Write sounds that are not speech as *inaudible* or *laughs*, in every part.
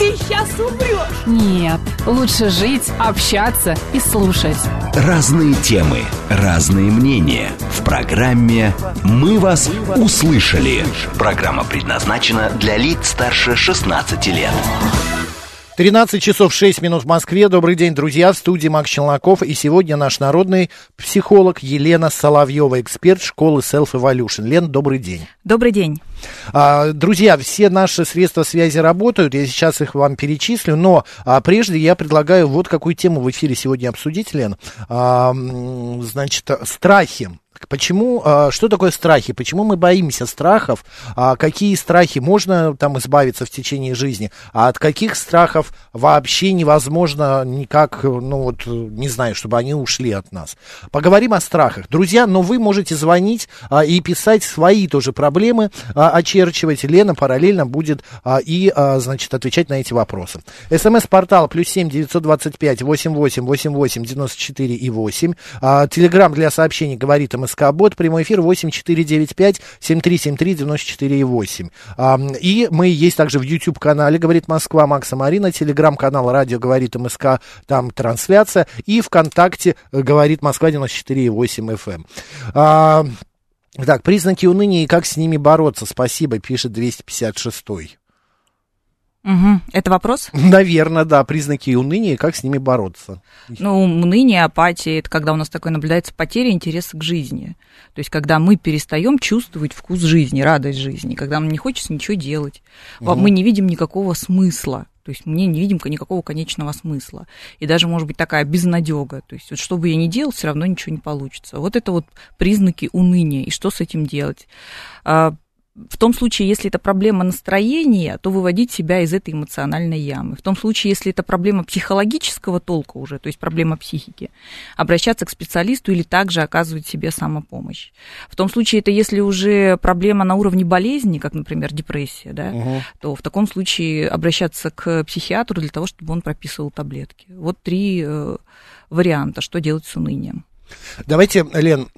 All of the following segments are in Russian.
ты сейчас умрешь. Нет, лучше жить, общаться и слушать. Разные темы, разные мнения. В программе «Мы вас услышали». Программа предназначена для лиц старше 16 лет. 13 часов 6 минут в Москве. Добрый день, друзья. В студии Макс Челноков. И сегодня наш народный психолог Елена Соловьева, эксперт школы Self Evolution. Лен, добрый день. Добрый день. А, друзья, все наши средства связи работают. Я сейчас их вам перечислю. Но а, прежде я предлагаю вот какую тему в эфире сегодня обсудить, Лен. А, значит, страхи. Почему, а, что такое страхи? Почему мы боимся страхов? А какие страхи можно там избавиться в течение жизни? А от каких страхов вообще невозможно никак, ну вот, не знаю, чтобы они ушли от нас? Поговорим о страхах. Друзья, но вы можете звонить а, и писать свои тоже проблемы, очерчивать. Лена параллельно будет и, значит, отвечать на эти вопросы. СМС-портал плюс семь девятьсот двадцать пять восемь восемь восемь восемь девяносто четыре и восемь. Телеграмм для сообщений говорит МСК Бот, прямой эфир 8495 7373 94 8. И мы есть также в YouTube канале «Говорит Москва» Макса Марина, телеграм-канал «Радио говорит МСК», там трансляция, и ВКонтакте «Говорит Москва» 94 8 FM. Так, признаки уныния и как с ними бороться. Спасибо, пишет 256 -й. Угу. Это вопрос? Наверное, да. Признаки уныния как с ними бороться. Ну, уныние, апатия, это когда у нас такое наблюдается потеря интереса к жизни. То есть, когда мы перестаем чувствовать вкус жизни, радость жизни, когда нам не хочется ничего делать, угу. мы не видим никакого смысла. То есть мне не видим никакого конечного смысла. И даже, может быть, такая безнадега. То есть вот что бы я ни делал, все равно ничего не получится. Вот это вот признаки уныния. И что с этим делать? В том случае, если это проблема настроения, то выводить себя из этой эмоциональной ямы. В том случае, если это проблема психологического толка уже, то есть проблема психики, обращаться к специалисту или также оказывать себе самопомощь. В том случае, это если уже проблема на уровне болезни, как, например, депрессия, да, угу. то в таком случае обращаться к психиатру для того, чтобы он прописывал таблетки. Вот три э, варианта, что делать с унынием. Давайте, Лен,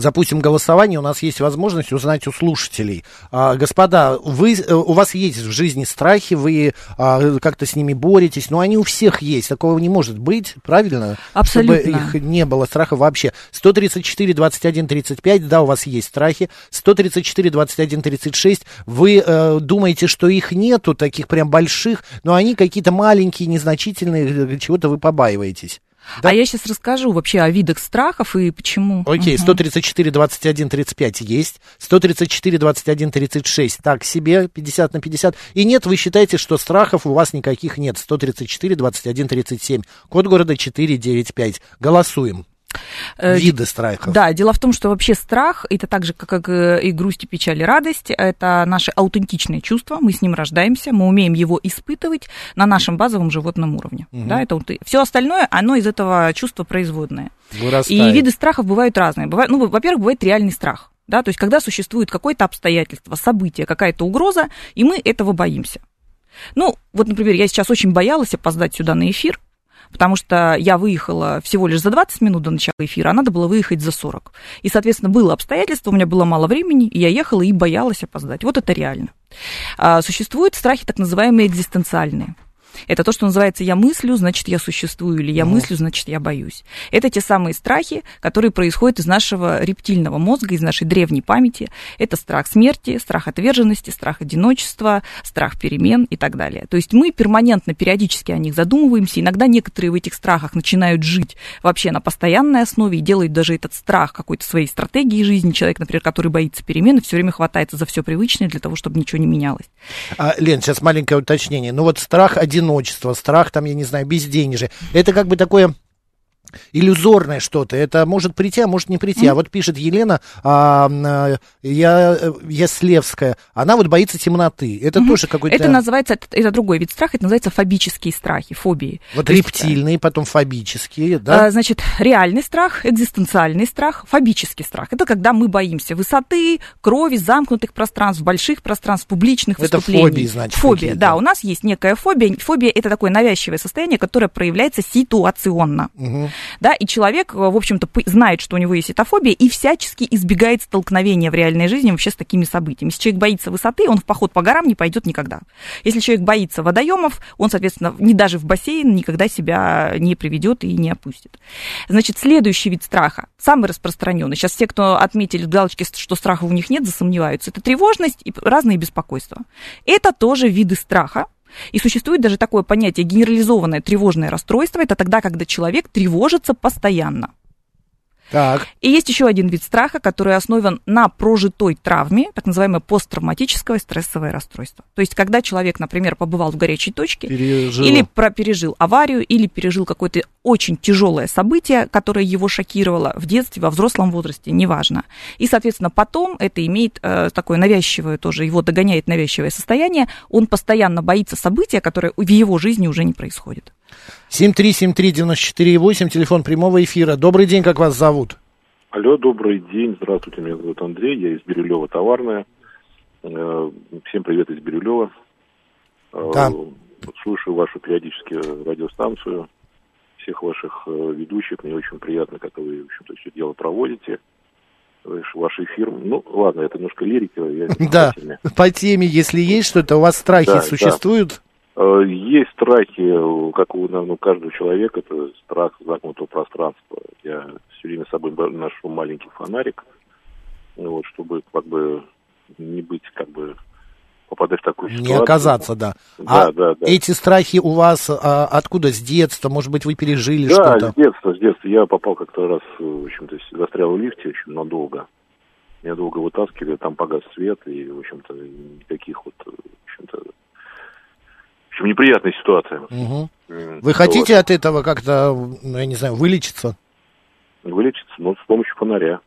запустим голосование, у нас есть возможность узнать у слушателей. А, господа, вы, э, у вас есть в жизни страхи, вы а, как-то с ними боретесь, но они у всех есть, такого не может быть, правильно? Абсолютно. Чтобы их не было страха вообще. 134, 21, 35, да, у вас есть страхи. 134, 21, 36, вы э, думаете, что их нету, таких прям больших, но они какие-то маленькие, незначительные, э, чего-то вы побаиваетесь. Да? А я сейчас расскажу вообще о видах страхов и почему. Окей, угу. 134, 21, 35 есть, 134, 21, 36 так себе, 50 на 50. И нет, вы считаете, что страхов у вас никаких нет. 134, 21, 37. Код города 495. Голосуем. Э, Виды страхов. Да, дело в том, что вообще страх это так же, как э, и грусть, и печаль, и радость. Это наше аутентичное чувство, мы с ним рождаемся, мы умеем его испытывать на нашем базовом животном уровне. Угу. Да, это все остальное, оно из этого чувства производное. Вырастает. И виды страхов бывают разные. Бывает, ну, во-первых, бывает реальный страх. Да, то есть, когда существует какое-то обстоятельство, событие, какая-то угроза, и мы этого боимся. Ну, вот, например, я сейчас очень боялась опоздать сюда на эфир, потому что я выехала всего лишь за 20 минут до начала эфира, а надо было выехать за 40. И, соответственно, было обстоятельство, у меня было мало времени, и я ехала и боялась опоздать. Вот это реально. А, существуют страхи так называемые экзистенциальные. Это то, что называется «я мыслю, значит, я существую», или «я ну. мыслю, значит, я боюсь». Это те самые страхи, которые происходят из нашего рептильного мозга, из нашей древней памяти. Это страх смерти, страх отверженности, страх одиночества, страх перемен и так далее. То есть мы перманентно, периодически о них задумываемся. Иногда некоторые в этих страхах начинают жить вообще на постоянной основе и делают даже этот страх какой-то своей стратегией жизни. Человек, например, который боится перемен все время хватается за все привычное для того, чтобы ничего не менялось. А, Лен, сейчас маленькое уточнение. Ну вот страх один одиночество, страх, там, я не знаю, безденежье. Это как бы такое иллюзорное что-то. Это может прийти, а может не прийти. Mm-hmm. А вот пишет Елена, а, а, я, я Слевская, она вот боится темноты. Это mm-hmm. тоже какой-то... Это называется, это, это другой вид страха, это называется фобические страхи, фобии. Вот То рептильные, есть, потом фобические, да? А, значит, реальный страх, экзистенциальный страх, фобический страх. Это когда мы боимся высоты, крови, замкнутых пространств, больших пространств, публичных это выступлений. фобии, значит. Фобия, да. У нас есть некая фобия. Фобия – это такое навязчивое состояние, которое проявляется ситуационно. Угу да, и человек, в общем-то, знает, что у него есть эта фобия, и всячески избегает столкновения в реальной жизни вообще с такими событиями. Если человек боится высоты, он в поход по горам не пойдет никогда. Если человек боится водоемов, он, соответственно, не даже в бассейн никогда себя не приведет и не опустит. Значит, следующий вид страха, самый распространенный. Сейчас все, кто отметили в галочке, что страха у них нет, засомневаются. Это тревожность и разные беспокойства. Это тоже виды страха, и существует даже такое понятие генерализованное тревожное расстройство. Это тогда, когда человек тревожится постоянно. Так. И есть еще один вид страха, который основан на прожитой травме, так называемое посттравматическое стрессовое расстройство. То есть, когда человек, например, побывал в горячей точке, пережил. или про пережил аварию, или пережил какое-то очень тяжелое событие, которое его шокировало в детстве, во взрослом возрасте, неважно. И, соответственно, потом это имеет э, такое навязчивое тоже, его догоняет навязчивое состояние, он постоянно боится события, которое в его жизни уже не происходит. 7373948, телефон прямого эфира. Добрый день, как вас зовут? Алло, добрый день. Здравствуйте, меня зовут Андрей, я из Бирюлева Товарная. Э, всем привет из Бирюлева. Э, да. Слушаю вашу периодически радиостанцию, всех ваших э, ведущих. Мне очень приятно, как вы, в общем-то, все дело проводите. Ваш эфир. Ну, ладно, это немножко лирика. Я *laughs* да, по теме, если есть что-то, у вас страхи да, существуют? Да. Э, есть страхи, как у, наверное, у каждого человека, это страх замкнутого пространства. Я все время с собой ношу маленький фонарик, вот, чтобы как бы не быть как бы попадать в такую ситуацию. Не оказаться, да. Да, а да, да. Эти страхи у вас а, откуда? С детства? Может быть, вы пережили да, что-то? Да, с детства, с детства. Я попал как-то раз, в общем-то, застрял в лифте очень надолго. Меня долго вытаскивали, там погас свет, и, в общем-то, никаких вот, в общем-то, общем, неприятная ситуация. Угу. Вы вот. хотите от этого как-то, ну, я не знаю, вылечиться? Вылечиться, но с помощью фонаря.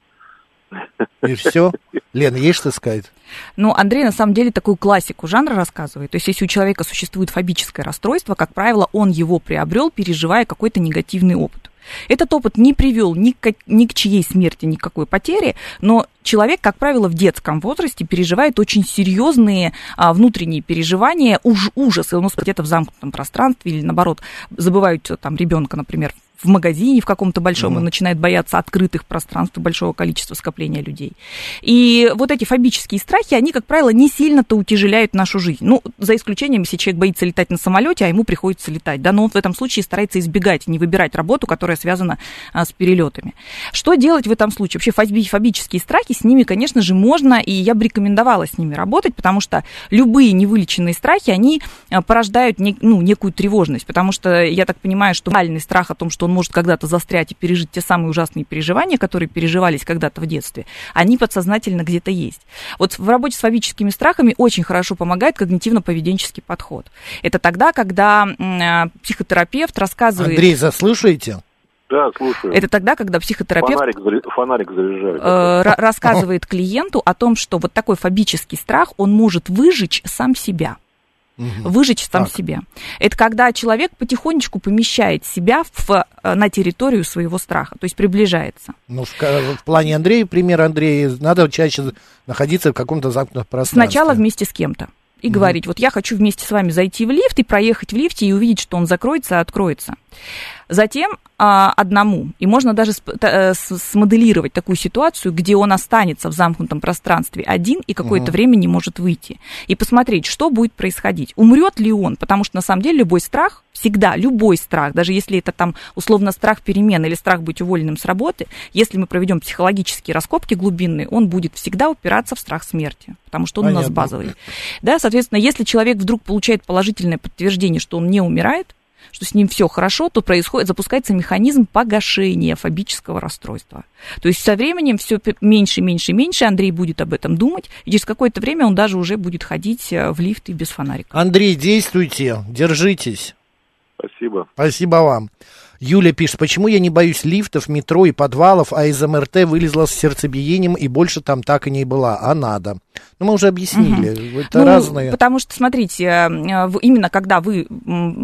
*laughs* И все? Лена, есть что сказать? Ну, Андрей на самом деле такую классику жанра рассказывает. То есть, если у человека существует фобическое расстройство, как правило, он его приобрел, переживая какой-то негативный опыт. Этот опыт не привел ни к, ни к чьей смерти, ни к какой потере, но человек, как правило, в детском возрасте переживает очень серьезные а, внутренние переживания, уж ужасы, он где-то в замкнутом пространстве или, наоборот, забывают там ребенка, например, в магазине в каком-то большом, mm. он начинает бояться открытых пространств и большого количества скопления людей. И вот эти фобические страхи, они, как правило, не сильно-то утяжеляют нашу жизнь. Ну, за исключением, если человек боится летать на самолете, а ему приходится летать, да, но он в этом случае старается избегать, не выбирать работу, которая связана а, с перелетами. Что делать в этом случае? Вообще фобические страхи, с ними, конечно же, можно, и я бы рекомендовала с ними работать, потому что любые невылеченные страхи, они а, порождают не, ну, некую тревожность, потому что я так понимаю, что реальный страх о том, что он может когда-то застрять и пережить те самые ужасные переживания, которые переживались когда-то в детстве, они подсознательно где-то есть. Вот в работе с фобическими страхами очень хорошо помогает когнитивно-поведенческий подход. Это тогда, когда э, психотерапевт рассказывает... Андрей, заслушаете? Да, слушаю. Это тогда, когда психотерапевт фонарик, фонарик заряжает. Э, рассказывает клиенту о том, что вот такой фобический страх, он может выжечь сам себя угу. выжечь сам так. себе. Это когда человек потихонечку помещает себя в, э, на территорию своего страха, то есть приближается. Ну, в, в плане Андрея, пример Андрея, надо чаще находиться в каком-то замкнутом пространстве. Сначала вместе с кем-то и угу. говорить, вот я хочу вместе с вами зайти в лифт и проехать в лифте и увидеть, что он закроется, откроется. Затем а, одному, и можно даже э, смоделировать такую ситуацию, где он останется в замкнутом пространстве один и какое-то угу. время не может выйти, и посмотреть, что будет происходить. Умрет ли он, потому что на самом деле любой страх, всегда любой страх, даже если это там условно страх перемен или страх быть уволенным с работы, если мы проведем психологические раскопки глубинные, он будет всегда упираться в страх смерти, потому что он Понятно. у нас базовый. Да, соответственно, если человек вдруг получает положительное подтверждение, что он не умирает, что с ним все хорошо, то происходит, запускается механизм погашения фобического расстройства. То есть со временем все меньше, меньше, меньше Андрей будет об этом думать, и через какое-то время он даже уже будет ходить э, в лифт и без фонарика. Андрей, действуйте, держитесь. Спасибо. Спасибо вам. Юля пишет, почему я не боюсь лифтов, метро и подвалов, а из МРТ вылезла с сердцебиением и больше там так и не была, а надо. Ну, мы уже объяснили, угу. это ну, разные. Потому что, смотрите, э, именно когда вы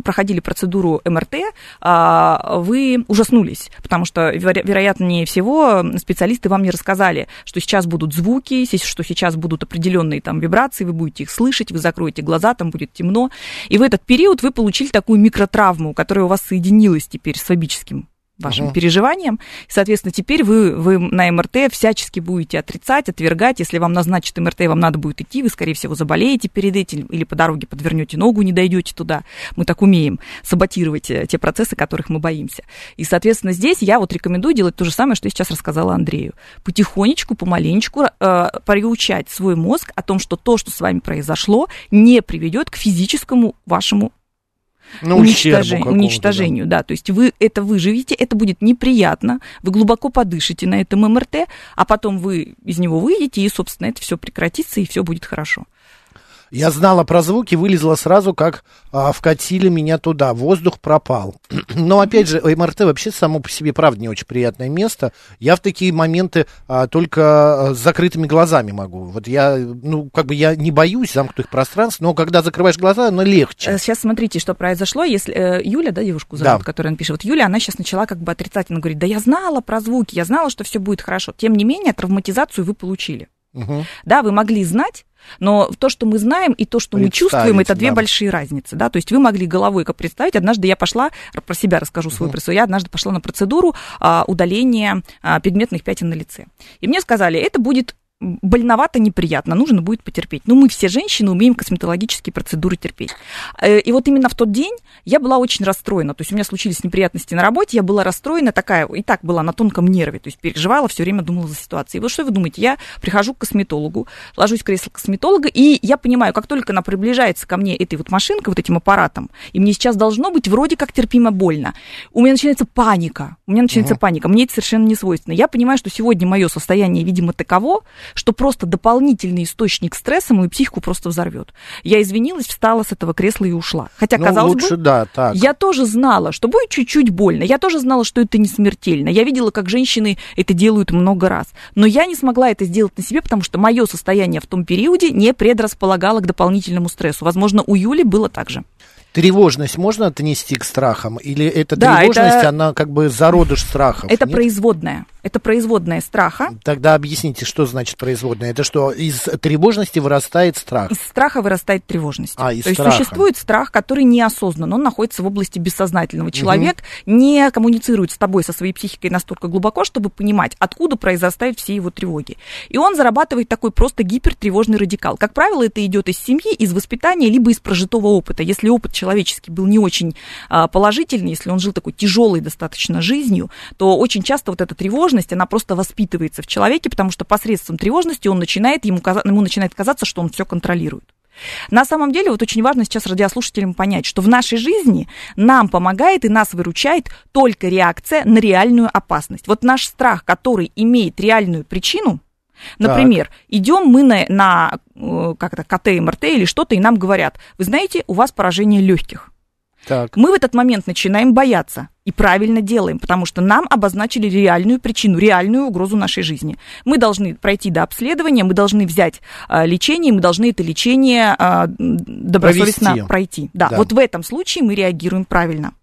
проходили процедуру МРТ, а, вы ужаснулись, потому что, вероятнее всего, специалисты вам не рассказали, что сейчас будут звуки, что сейчас будут определенные там вибрации, вы будете их слышать, вы закроете глаза, там будет темно. И в этот период вы получили такую микротравму, которая у вас соединилась теперь с фобическим вашим uh-huh. переживаниям. И, соответственно, теперь вы, вы на МРТ всячески будете отрицать, отвергать. Если вам назначат МРТ, вам надо будет идти, вы, скорее всего, заболеете перед этим или по дороге подвернете ногу, не дойдете туда. Мы так умеем саботировать э, те процессы, которых мы боимся. И, соответственно, здесь я вот рекомендую делать то же самое, что я сейчас рассказала Андрею. Потихонечку, помаленечку э, приучать свой мозг о том, что то, что с вами произошло, не приведет к физическому вашему ну, уничтожению, уничтожению, да. да. То есть вы это выживете, это будет неприятно, вы глубоко подышите на этом МРТ, а потом вы из него выйдете, и, собственно, это все прекратится, и все будет хорошо. Я знала про звуки, вылезла сразу, как а, вкатили меня туда. Воздух пропал. *clears throat* Но опять же, МРТ вообще само по себе, правда, не очень приятное место. Я в такие моменты а, только а, с закрытыми глазами могу. Вот я, ну, как бы я не боюсь замкнутых пространств, но когда закрываешь глаза, оно легче. Сейчас э, смотрите, что произошло. Если э, Юля, да, девушку зовут, да. которая напишет. Вот Юля, она сейчас начала как бы отрицательно говорить, да я знала про звуки, я знала, что все будет хорошо. Тем не менее, травматизацию вы получили. Угу. Да, вы могли знать, но то, что мы знаем, и то, что мы чувствуем, это две да. большие разницы. Да? То есть вы могли головой как представить. Однажды я пошла, про себя расскажу свою uh-huh. я однажды пошла на процедуру а, удаления а, пигментных пятен на лице. И мне сказали, это будет больновато, неприятно, нужно будет потерпеть. Но мы все женщины умеем косметологические процедуры терпеть. Э, и вот именно в тот день я была очень расстроена. То есть у меня случились неприятности на работе, я была расстроена, такая, и так была на тонком нерве, то есть переживала, все время думала за ситуацию. И вот что вы думаете, я прихожу к косметологу, ложусь в кресло косметолога, и я понимаю, как только она приближается ко мне этой вот машинкой, вот этим аппаратом, и мне сейчас должно быть вроде как терпимо больно, у меня начинается паника. У меня начинается угу. паника. Мне это совершенно не свойственно. Я понимаю, что сегодня мое состояние, видимо, таково, что просто дополнительный источник стресса мою психику просто взорвет. Я извинилась, встала с этого кресла и ушла. Хотя, ну, казалось лучше, бы, да, так. я тоже знала, что будет чуть-чуть больно. Я тоже знала, что это не смертельно. Я видела, как женщины это делают много раз. Но я не смогла это сделать на себе, потому что мое состояние в том периоде не предрасполагало к дополнительному стрессу. Возможно, у Юли было так же. Тревожность можно отнести к страхам? Или эта да, тревожность, это, она как бы зародыш страхов? Это нет? производная. Это производная страха. Тогда объясните, что значит производная. Это что, из тревожности вырастает страх? Из страха вырастает тревожность. А, из То страха. есть существует страх, который неосознан, он находится в области бессознательного. Человек угу. не коммуницирует с тобой, со своей психикой настолько глубоко, чтобы понимать, откуда произрастают все его тревоги. И он зарабатывает такой просто гипертревожный радикал. Как правило, это идет из семьи, из воспитания, либо из прожитого опыта. Если опыт человеческий был не очень а, положительный, если он жил такой тяжелой достаточно жизнью, то очень часто вот эта тревожность, она просто воспитывается в человеке, потому что посредством тревожности он начинает, ему, ему начинает казаться, что он все контролирует. На самом деле, вот очень важно сейчас радиослушателям понять, что в нашей жизни нам помогает и нас выручает только реакция на реальную опасность. Вот наш страх, который имеет реальную причину, Например, так. идем мы на, на э, как это, КТ, МРТ или что-то, и нам говорят, вы знаете, у вас поражение легких. Так. Мы в этот момент начинаем бояться и правильно делаем, потому что нам обозначили реальную причину, реальную угрозу нашей жизни. Мы должны пройти до обследования, мы должны взять а, лечение, мы должны это лечение а, добросовестно Провести. пройти. Да, да, вот в этом случае мы реагируем правильно.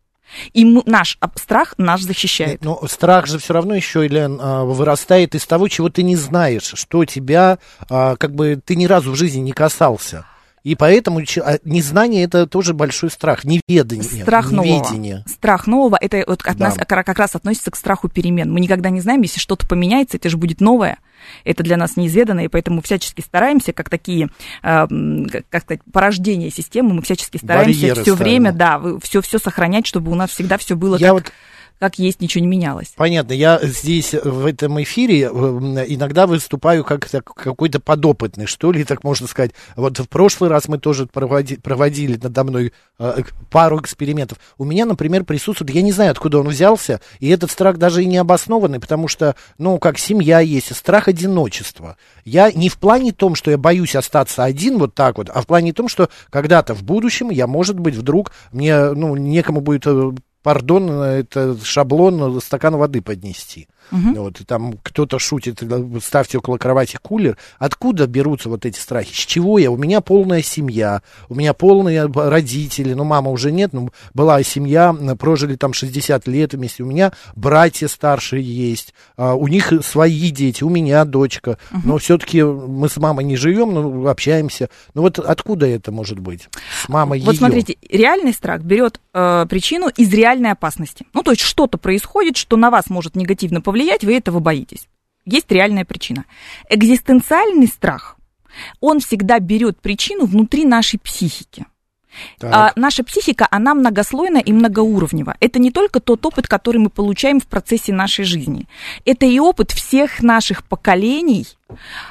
И мы, наш страх нас защищает. Но страх же все равно еще, Елен, а, вырастает из того, чего ты не знаешь, что тебя, а, как бы, ты ни разу в жизни не касался. И поэтому а, незнание это тоже большой страх, неведение. Страх неведение. нового. Страх нового, это вот от да. нас как раз относится к страху перемен. Мы никогда не знаем, если что-то поменяется, это же будет новое. Это для нас неизведанно, и поэтому всячески стараемся, как такие, э, как сказать, порождения системы, мы всячески стараемся все время, да, все, все сохранять, чтобы у нас всегда все было Я как... вот как есть, ничего не менялось. Понятно. Я здесь в этом эфире э, иногда выступаю как какой-то подопытный, что ли, так можно сказать. Вот в прошлый раз мы тоже проводи, проводили надо мной э, пару экспериментов. У меня, например, присутствует, я не знаю, откуда он взялся, и этот страх даже и не обоснованный, потому что, ну, как семья есть, страх одиночества. Я не в плане том, что я боюсь остаться один вот так вот, а в плане том, что когда-то в будущем я, может быть, вдруг мне, ну, некому будет э, пардон, это шаблон стакан воды поднести. Угу. Вот, и там кто-то шутит, ставьте около кровати кулер. Откуда берутся вот эти страхи? С чего я? У меня полная семья, у меня полные родители, ну, мама уже нет, но была семья, прожили там 60 лет вместе, у меня братья старшие есть, а, у них свои дети, у меня дочка, угу. но все-таки мы с мамой не живем, но общаемся. Ну, вот откуда это может быть? С мамой Вот ее. смотрите, реальный страх берет э, причину из реальной опасности. Ну, то есть что-то происходит, что на вас может негативно повлиять, повлиять, вы этого боитесь. Есть реальная причина. Экзистенциальный страх, он всегда берет причину внутри нашей психики. А, наша психика, она многослойна и многоуровнева. Это не только тот опыт, который мы получаем в процессе нашей жизни. Это и опыт всех наших поколений,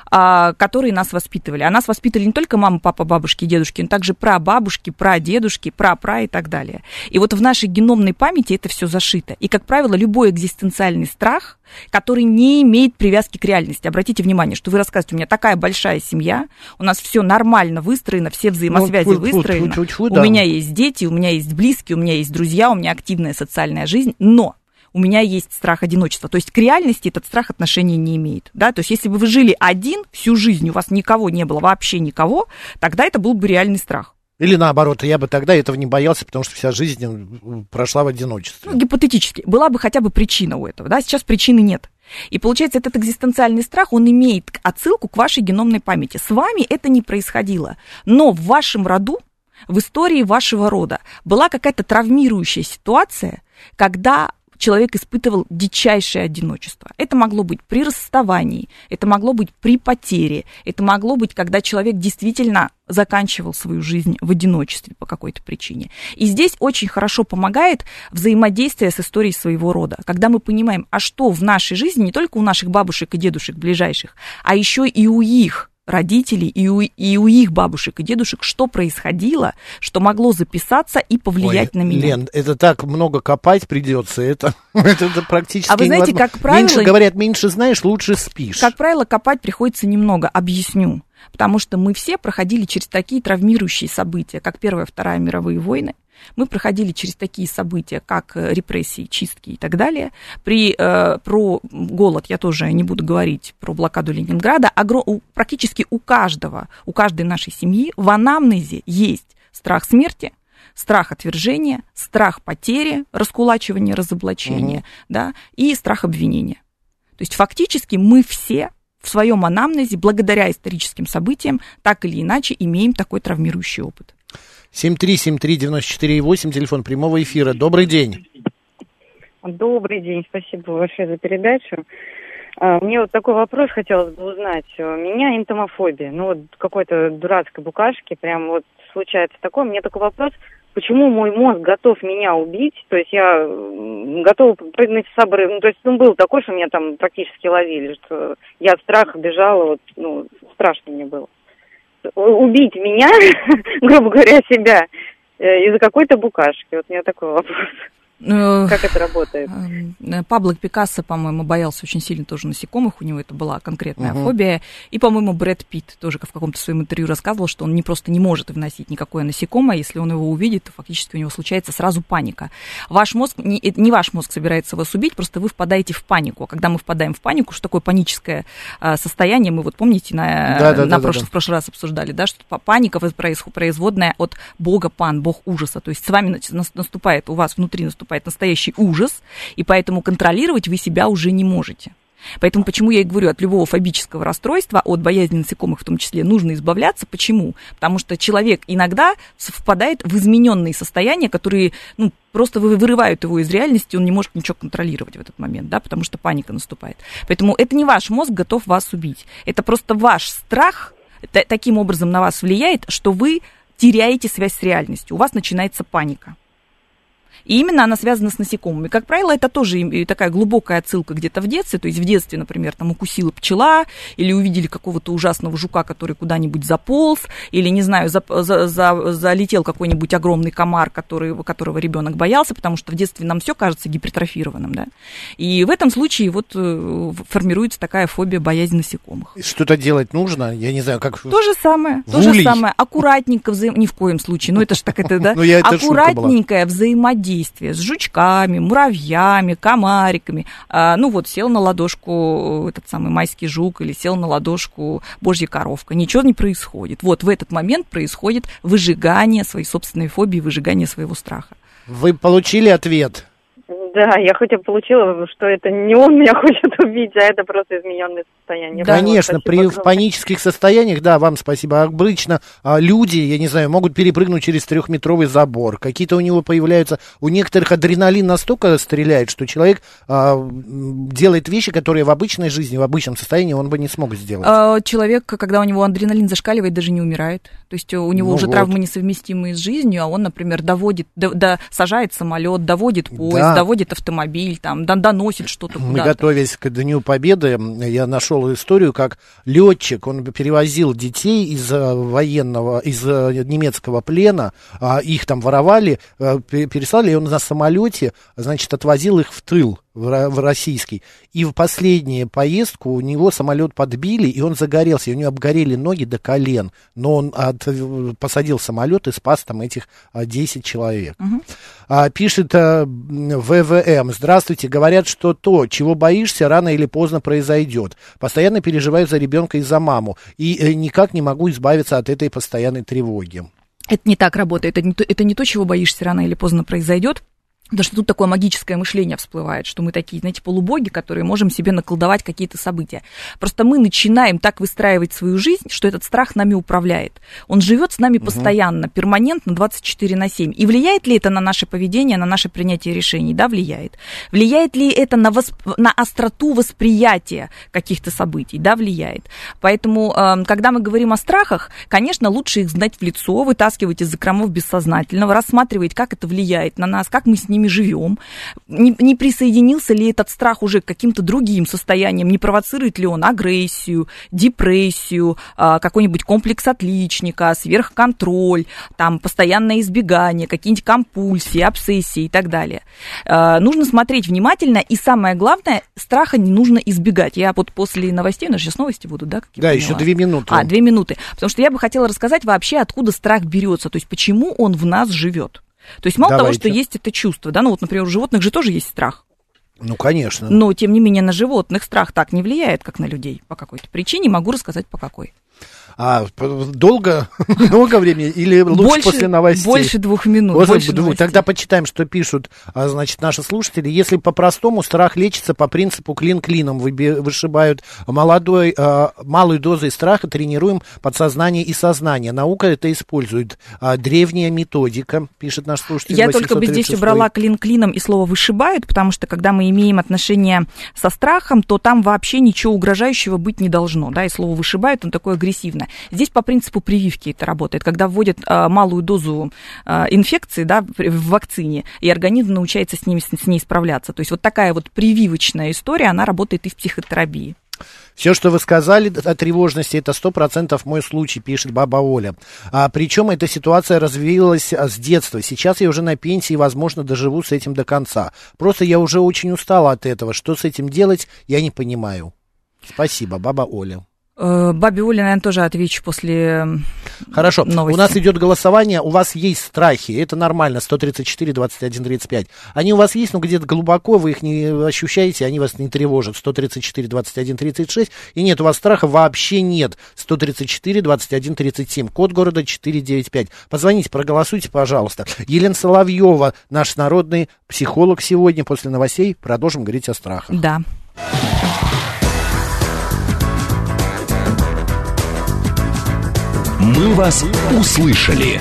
которые нас воспитывали. А нас воспитывали не только мама, папа, бабушки, дедушки, но также про бабушки, про дедушки, про пра и так далее. И вот в нашей геномной памяти это все зашито. И, как правило, любой экзистенциальный страх, который не имеет привязки к реальности. Обратите внимание, что вы рассказываете, у меня такая большая семья, у нас все нормально выстроено, все взаимосвязи ну, выстроены. Фу, фу, фу, да. У меня есть дети, у меня есть близкие, у меня есть друзья, у меня активная социальная жизнь, но у меня есть страх одиночества. То есть к реальности этот страх отношения не имеет. Да? То есть если бы вы жили один всю жизнь, у вас никого не было, вообще никого, тогда это был бы реальный страх. Или наоборот, я бы тогда этого не боялся, потому что вся жизнь прошла в одиночестве. Ну, гипотетически. Была бы хотя бы причина у этого. Да? Сейчас причины нет. И получается, этот экзистенциальный страх, он имеет отсылку к вашей геномной памяти. С вами это не происходило. Но в вашем роду, в истории вашего рода была какая-то травмирующая ситуация, когда человек испытывал дичайшее одиночество. Это могло быть при расставании, это могло быть при потере, это могло быть, когда человек действительно заканчивал свою жизнь в одиночестве по какой-то причине. И здесь очень хорошо помогает взаимодействие с историей своего рода, когда мы понимаем, а что в нашей жизни, не только у наших бабушек и дедушек ближайших, а еще и у их родителей и у, и у их бабушек и дедушек, что происходило, что могло записаться и повлиять Ой, на меня. Лен, это так много копать придется, это, *laughs* это, это практически А вы знаете, невозможно. как правило... Меньше, говорят, меньше знаешь, лучше спишь. Как правило, копать приходится немного, объясню. Потому что мы все проходили через такие травмирующие события, как Первая, Вторая мировые войны, мы проходили через такие события, как э, репрессии, чистки и так далее. При, э, про голод я тоже не буду говорить, про блокаду Ленинграда. Огр... У, практически у каждого, у каждой нашей семьи в анамнезе есть страх смерти, страх отвержения, страх потери, раскулачивания, разоблачения, угу. да, и страх обвинения. То есть фактически мы все в своем анамнезе, благодаря историческим событиям, так или иначе имеем такой травмирующий опыт. 7373948, телефон прямого эфира. Добрый день. Добрый день, спасибо большое за передачу. А, мне вот такой вопрос хотелось бы узнать. У меня энтомофобия, ну вот какой-то дурацкой букашки, прям вот случается такое. Мне такой вопрос, почему мой мозг готов меня убить, то есть я готова прыгнуть с обрыва, ну то есть ну, был такой, что меня там практически ловили, что я от страха бежала, вот, ну страшно мне было убить меня, *laughs* грубо говоря, себя э, из-за какой-то букашки. Вот у меня такой вопрос. Ну, как это работает? Э, Пабло Пикассо, по-моему, боялся очень сильно тоже насекомых, у него это была конкретная uh-huh. фобия. И, по-моему, Брэд Питт тоже в каком-то своем интервью рассказывал, что он не просто не может вносить никакое насекомое, если он его увидит, то фактически у него случается сразу паника. Ваш мозг, не, не ваш мозг собирается вас убить, просто вы впадаете в панику. А когда мы впадаем в панику, что такое паническое состояние, мы вот помните, на, да, да, на да, прошлый, да. в прошлый раз обсуждали, да, что паника производная от бога пан, бог ужаса. То есть с вами наступает, у вас внутри наступает наступает настоящий ужас, и поэтому контролировать вы себя уже не можете. Поэтому почему я и говорю, от любого фобического расстройства, от боязни насекомых в том числе, нужно избавляться. Почему? Потому что человек иногда впадает в измененные состояния, которые ну, просто вырывают его из реальности, он не может ничего контролировать в этот момент, да, потому что паника наступает. Поэтому это не ваш мозг готов вас убить. Это просто ваш страх таким образом на вас влияет, что вы теряете связь с реальностью, у вас начинается паника. И именно она связана с насекомыми. Как правило, это тоже такая глубокая отсылка где-то в детстве. То есть в детстве, например, там укусила пчела, или увидели какого-то ужасного жука, который куда-нибудь заполз, или, не знаю, за, за, за, залетел какой-нибудь огромный комар, который, которого ребенок боялся, потому что в детстве нам все кажется гипертрофированным. Да? И в этом случае вот э, формируется такая фобия боязнь насекомых. Что-то делать нужно? Я не знаю, как... То же самое. То же самое. Аккуратненько взаим... Ни в коем случае. Ну, это же так это, да? *laughs* Ну. Аккуратненькое взаимодействие с жучками, муравьями, комариками. А, ну, вот сел на ладошку этот самый майский жук или сел на ладошку божья коровка. Ничего не происходит. Вот в этот момент происходит выжигание своей собственной фобии, выжигание своего страха. Вы получили ответ? Да, я хоть и получила, что это не он меня *laughs* хочет убить, а это просто измененное состояние. Конечно, Вот, при в панических состояниях, да, вам спасибо. Обычно а, люди, я не знаю, могут перепрыгнуть через трехметровый забор. Какие-то у него появляются, у некоторых адреналин настолько стреляет, что человек а, делает вещи, которые в обычной жизни, в обычном состоянии он бы не смог сделать. А, Человек, когда у него адреналин зашкаливает, даже не умирает. То есть у него Ну уже вот. травмы несовместимые с жизнью, а он, например, доводит, до- до- сажает самолет, доводит поезд, Да. доводит автомобиль, там, дон- доносит что-то куда-то. готовясь к Дню Победы, я нашел историю, как летчик, он перевозил детей из э, военного, из э, немецкого плена, а, их там воровали, э, пе- переслали, и он на самолете, значит, отвозил их в тыл в ро- в российский. И в последнюю поездку у него самолет подбили, и он загорелся, и у него обгорели ноги до колен. Но он от- посадил самолет и спас там этих а, 10 человек. А, пишет а, ВВМ. Здравствуйте. Говорят, что то, чего боишься, рано или поздно произойдет. Постоянно переживаю за ребенка и за маму. И э, никак не могу избавиться от этой постоянной тревоги. Это не так работает. Это не, то, это не то, чего боишься рано или поздно произойдет. Потому что тут такое магическое мышление всплывает, что мы такие, знаете, полубоги, которые можем себе наколдовать какие-то события. Просто мы начинаем так выстраивать свою жизнь, что этот страх нами управляет. Он живет с нами постоянно, перманентно, 24 на 7. И влияет ли это на наше поведение, на наше принятие решений? Да, влияет. Влияет ли это на, восп- на остроту восприятия каких-то событий? Да, влияет. Поэтому, э, когда мы говорим о страхах, конечно, лучше их знать в лицо, вытаскивать из закромов бессознательного, рассматривать, как это влияет на нас, как мы с ними живем, не, не присоединился ли этот страх уже к каким-то другим состояниям, не провоцирует ли он агрессию, депрессию, а, какой-нибудь комплекс отличника, сверхконтроль, там, постоянное избегание, какие-нибудь компульсии, обсессии и так далее. А, Нужно смотреть внимательно, и самое главное, страха не нужно избегать. Я вот после новостей, у нас сейчас новости будут, да? Да, поняла? еще две минуты. А, две минуты. Потому что я бы хотела рассказать вообще, откуда страх берется, то есть почему он в нас живет. То есть мало того, Давайте. что есть это чувство, да, ну вот, например, у животных же тоже есть страх. Ну, конечно. Но, тем не менее, на животных страх так не влияет, как на людей по какой-то причине. Могу рассказать, по какой. А долго, *laughs* много времени или лучше Больше- после новостей? больше двух минут, Вот, больше двух. Тогда почитаем, что пишут, а, значит, наши слушатели. Если по-простому, страх лечится по принципу клин клином. Вышибают молодой, а, малой дозой страха, тренируем подсознание и сознание. Наука это использует. А, древняя методика, пишет наш слушатель. Я только бы здесь 836. убрала клин клином и слово вышибают, потому что когда мы имеем отношение со страхом, то там вообще ничего угрожающего быть не должно, да, и слово вышибают, он такое агрессивно. Здесь по принципу прививки это работает, когда вводят а, малую дозу а, инфекции, да, в, в вакцине, и организм научается с, ними, с ней справляться. То есть вот такая вот прививочная история, она работает и в психотерапии. Все, что вы сказали о тревожности, это сто процентов мой случай, пишет баба Оля. А, причем эта ситуация развилась а, с детства. Сейчас я уже на пенсии, возможно, доживу с этим до конца. Просто я уже очень устала от этого. Что с этим делать, я не понимаю. Спасибо, баба Оля. Э, Бабе Оле, наверное, тоже отвечу после Хорошо, новости. у нас идет голосование, у вас есть страхи, это нормально, 134, 21, 35. Они у вас есть, но где-то глубоко вы их не ощущаете, они вас не тревожат, 134, 21, 36. И нет, у вас страха вообще нет, 134, 21, 37, код города 495. Позвоните, проголосуйте, пожалуйста. Елена Соловьева, наш народный психолог сегодня, после новостей продолжим говорить о страхах. Да. «Мы вас услышали».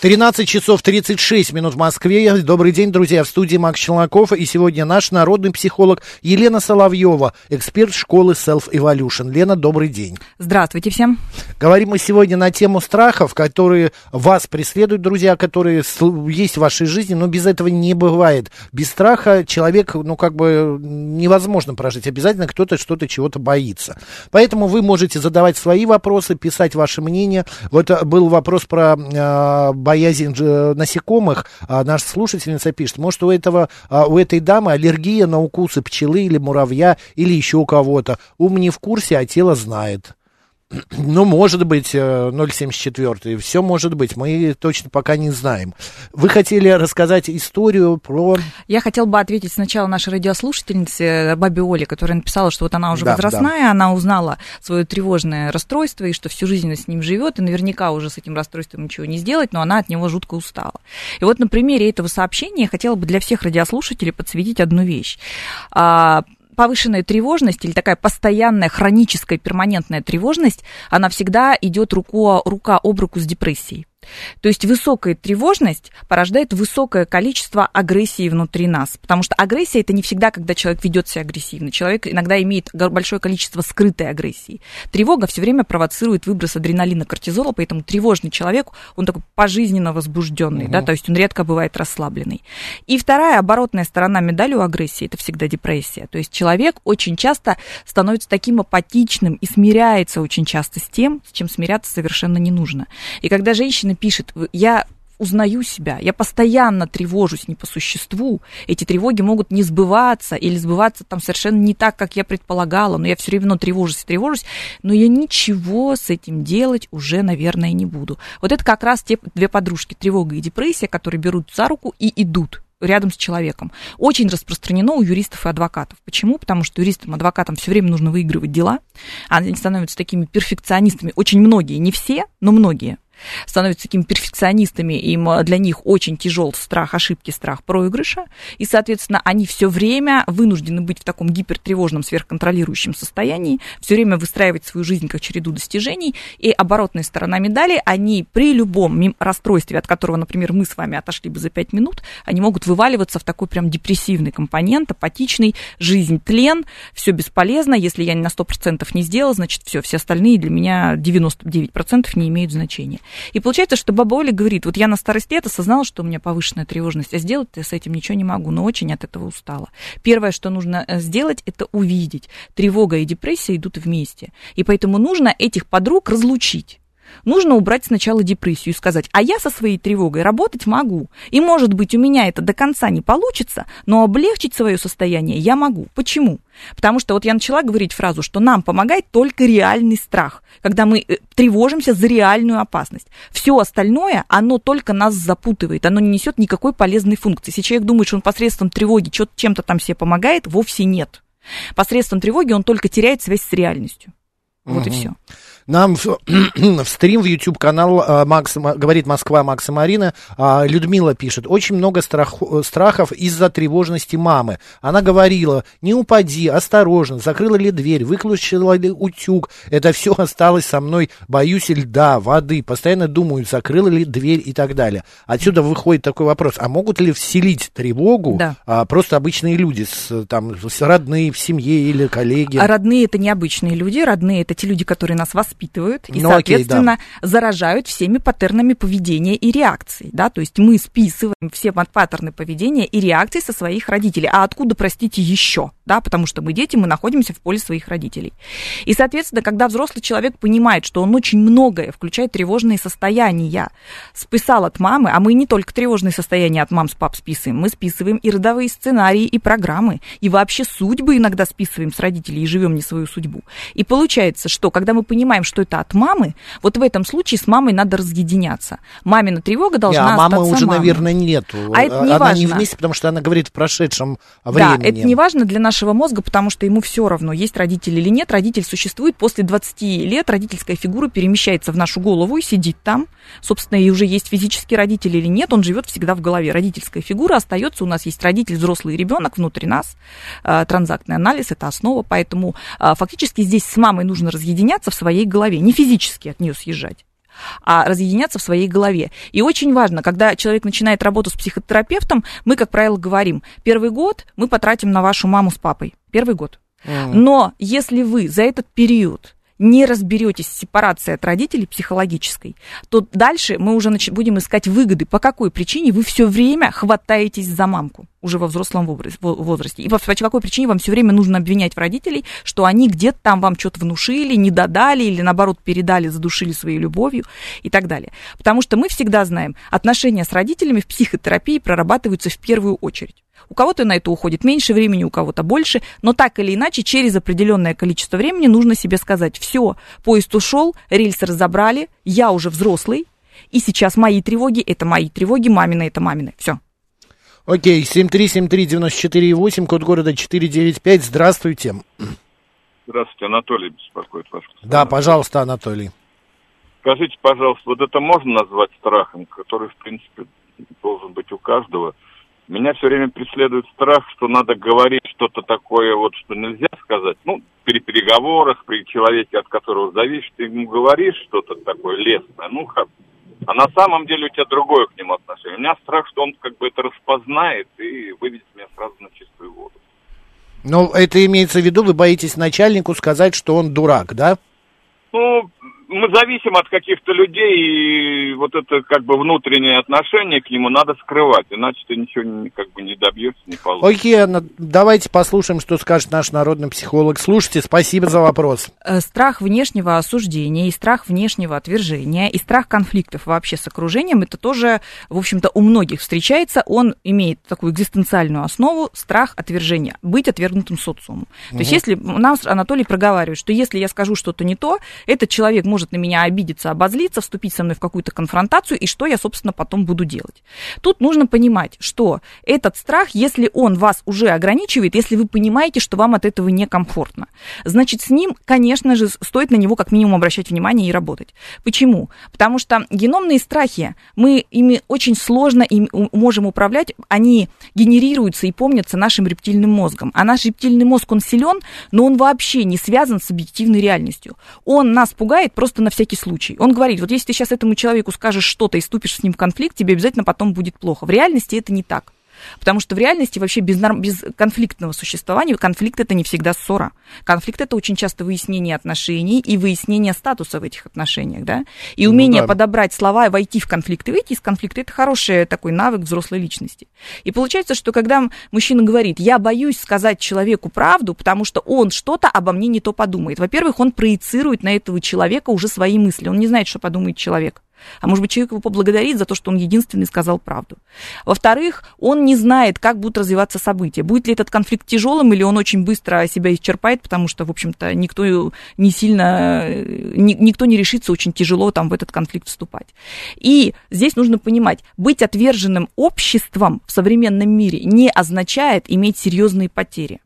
13 часов 36 минут в Москве. Добрый день, друзья. В студии Макс Челноков. И сегодня наш народный психолог Елена Соловьева, эксперт школы Self Evolution. Лена, добрый день. Здравствуйте всем. Говорим мы сегодня на тему страхов, которые вас преследуют, друзья, которые есть в вашей жизни, но без этого не бывает. Без страха человек, ну, как бы невозможно прожить. Обязательно кто-то что-то, чего-то боится. Поэтому вы можете задавать свои вопросы, писать ваше мнение. Вот э, был вопрос про э, боязнь насекомых, а наша слушательница пишет, может, у, этого, а, у этой дамы аллергия на укусы пчелы или муравья или еще у кого-то. Ум не в курсе, а тело знает. *clears throat* Ну, может быть, 0,74. Э, Все может быть. Мы точно пока не знаем. Вы хотели рассказать историю про... Я хотела бы ответить сначала нашей радиослушательнице э, Бабе Оле, которая написала, что вот она уже Да, возрастная, да. она узнала свое тревожное расстройство и что всю жизнь она с ним живет, и наверняка уже с этим расстройством ничего не сделать, но она от него жутко устала. И вот на примере этого сообщения я хотела бы для всех радиослушателей подсветить одну вещь. Повышенная тревожность или такая постоянная хроническая перманентная тревожность, она всегда идет руку, рука об руку с депрессией. То есть высокая тревожность порождает высокое количество агрессии внутри нас. Потому что агрессия это не всегда, когда человек ведет себя агрессивно. Человек иногда имеет большое количество скрытой агрессии. Тревога все время провоцирует выброс адреналина, кортизола, поэтому тревожный человек, он такой пожизненно возбужденный, Мгм. да, то есть он редко бывает расслабленный. И вторая оборотная сторона медали у агрессии это всегда депрессия. То есть человек очень часто становится таким апатичным и смиряется очень часто с тем, с чем смиряться совершенно не нужно. И когда женщина пишет, «Вы- я узнаю себя, я постоянно тревожусь не по существу, эти тревоги могут не сбываться или сбываться там совершенно не так, как я предполагала, но я все время тревожусь и тревожусь, но я ничего с этим делать уже, наверное, не буду. Вот это как раз те две подружки, тревога и депрессия, которые берут за руку и идут рядом с человеком. Очень распространено у юристов и адвокатов. Почему? Потому что юристам адвокатам все время нужно выигрывать дела. Они становятся такими перфекционистами. Очень многие, не все, но многие становятся такими перфекционистами, им э, для них очень тяжел страх ошибки, страх проигрыша, и, соответственно, они все время вынуждены быть в таком гипертревожном, сверхконтролирующем состоянии, все время выстраивать свою жизнь как череду достижений, и оборотная сторона медали, они при любом расстройстве, от которого, например, мы с вами отошли бы за пять минут, они могут вываливаться в такой прям депрессивный компонент, апатичный, жизнь тлен, все бесполезно, если я на 100% не сделала, значит, все, все остальные для меня 99% не имеют значения. И получается, что баба Оля говорит, вот я на старости лет осознала, что у меня повышенная тревожность, а сделать я с этим ничего не могу, но очень от этого устала. Первое, что нужно э, сделать, это увидеть. Тревога и депрессия идут вместе. И поэтому нужно этих подруг разлучить. Нужно убрать сначала депрессию и сказать, а я со своей тревогой работать могу. И, может быть, у меня это до конца не получится, но облегчить свое состояние я могу. Почему? Потому что вот я начала говорить фразу, что нам помогает только реальный страх, когда мы э, тревожимся за реальную опасность. Все остальное, оно только нас запутывает, оно не несет никакой полезной функции. Если человек думает, что он посредством тревоги чем-то там себе помогает, вовсе нет. Посредством тревоги он только теряет связь с реальностью. Вот и Мгм. все. Нам в, *clears throat* в стрим в YouTube канал а, Макс, Ма- говорит Москва Макс и Марина. а, Людмила пишет, очень много страх- страхов из-за тревожности мамы. Она говорила, не упади, осторожно, закрыла ли дверь, выключила ли утюг. Это все осталось со мной. Боюсь льда, воды. Постоянно думаю, закрыла ли дверь и так далее. Отсюда выходит такой вопрос, а могут ли вселить тревогу Да. а, просто обычные люди, с, там, с родные в семье или коллеги? А родные это необычные люди, родные это те люди, которые нас воспитывают и, Ну, окей, соответственно, заражают всеми паттернами поведения и реакций, да, то есть мы списываем все пат- паттерны поведения и реакций со своих родителей. А откуда, простите, еще, да, потому что мы дети, мы находимся в поле своих родителей. И, соответственно, когда взрослый человек понимает, что он очень многое, включая тревожные состояния, списал от мамы, а мы не только тревожные состояния от мам с пап списываем, мы списываем и родовые сценарии, и программы, и вообще судьбы иногда списываем с родителей и живем не свою судьбу. И получается, что когда мы понимаем, что это от мамы, вот в этом случае с мамой надо разъединяться. Мамина тревога Не, должна а мамы уже, мамой. наверное, нету. А это не Она не важно. вместе, потому что она говорит в прошедшем времени. Да, это не важно для нашего мозга, потому что ему все равно, есть родители или нет. Родитель существует. После 20 лет родительская фигура перемещается в нашу голову и сидит там. Собственно, и уже есть физические родители или нет, он живет всегда в голове. Родительская фигура остается. У нас есть родитель, взрослый ребенок внутри нас. Э, Транзактный анализ это основа. Поэтому э, фактически здесь с мамой нужно разъединяться в своей голове, не физически от нее съезжать. А разъединяться в своей голове. И очень важно, когда человек начинает работу с психотерапевтом, мы, как правило, говорим, первый год мы потратим на вашу маму с папой. Первый год. Но если вы за этот период не разберетесь с сепарацией от родителей психологической, то дальше мы уже нач- будем искать выгоды, по какой причине вы все время хватаетесь за мамку уже во взрослом возрасте. И по какой причине вам все время нужно обвинять в родителей, что они где-то там вам что-то внушили, не додали или наоборот передали, задушили своей любовью и так далее. Потому что мы всегда знаем, отношения с родителями в психотерапии прорабатываются в первую очередь. У кого-то на это уходит меньше времени, у кого-то больше, но так или иначе через определенное количество времени нужно себе сказать, все, поезд ушел, рельсы разобрали, я уже взрослый, и сейчас мои тревоги это мои тревоги, мамины это мамины. Все. Окей, 7373948, код города 495. Здравствуйте. Здравствуйте, Анатолий беспокоит вас. Да, пожалуйста, Анатолий. Скажите, пожалуйста, вот это можно назвать страхом, который, в принципе, должен быть у каждого – меня все время преследует страх, что надо говорить что-то такое, вот что нельзя сказать. Ну, при переговорах, при человеке, от которого зависит, ты ему говоришь что-то такое лестное, ну, как, а на самом деле у тебя другое к нему отношение. У меня страх, что он как бы это распознает и выведет меня сразу на чистую воду. Ну, это имеется в виду, вы боитесь начальнику сказать, что он дурак, да? Ну, мы зависим от каких-то людей, и вот это как бы внутреннее отношение к нему надо скрывать, иначе ты ничего как бы не добьешься, не получится. Окей, Анна, давайте послушаем, что скажет наш народный психолог. Слушайте, спасибо за вопрос. Э, страх внешнего осуждения и страх внешнего отвержения и страх конфликтов вообще с окружением, это тоже, в общем-то, у многих встречается. Он имеет такую экзистенциальную основу, страх отвержения, быть отвергнутым социумом. Угу. То есть если у нас Анатолий проговаривает, что если я скажу что-то не то, этот человек может может на меня обидеться, обозлиться, вступить со мной в какую-то конфронтацию, и что я, собственно, потом буду делать. Тут нужно понимать, что этот страх, если он вас уже ограничивает, если вы понимаете, что вам от этого некомфортно, значит, с ним, конечно же, стоит на него как минимум обращать внимание и работать. Почему? Потому что геномные страхи, мы ими очень сложно им можем управлять, они генерируются и помнятся нашим рептильным мозгом. А наш рептильный мозг, он силен, но он вообще не связан с объективной реальностью. Он нас пугает просто просто на всякий случай. Он говорит, вот если ты сейчас этому человеку скажешь что-то и ступишь с ним в конфликт, тебе обязательно потом будет плохо. В реальности это не так. Потому что в реальности вообще без, норм, без конфликтного существования, конфликт это не всегда ссора. Конфликт это очень часто выяснение отношений и выяснение статуса в этих отношениях, да. И ну умение ну, да. подобрать слова, войти в конфликт и выйти из конфликта, это хороший такой навык взрослой личности. И получается, что когда мужчина говорит, я боюсь сказать человеку правду, потому что он что-то обо мне не то подумает. Во-первых, он проецирует на этого человека уже свои мысли, он не знает, что подумает человек. А может быть, человек его поблагодарит за то, что он единственный сказал правду. Во-вторых, он не знает, как будут развиваться события. Будет ли этот конфликт тяжелым, или он очень быстро себя исчерпает, потому что, в общем-то, никто не сильно, никто не решится очень тяжело там в этот конфликт вступать. И здесь нужно понимать, быть отверженным обществом в современном мире не означает иметь серьезные потери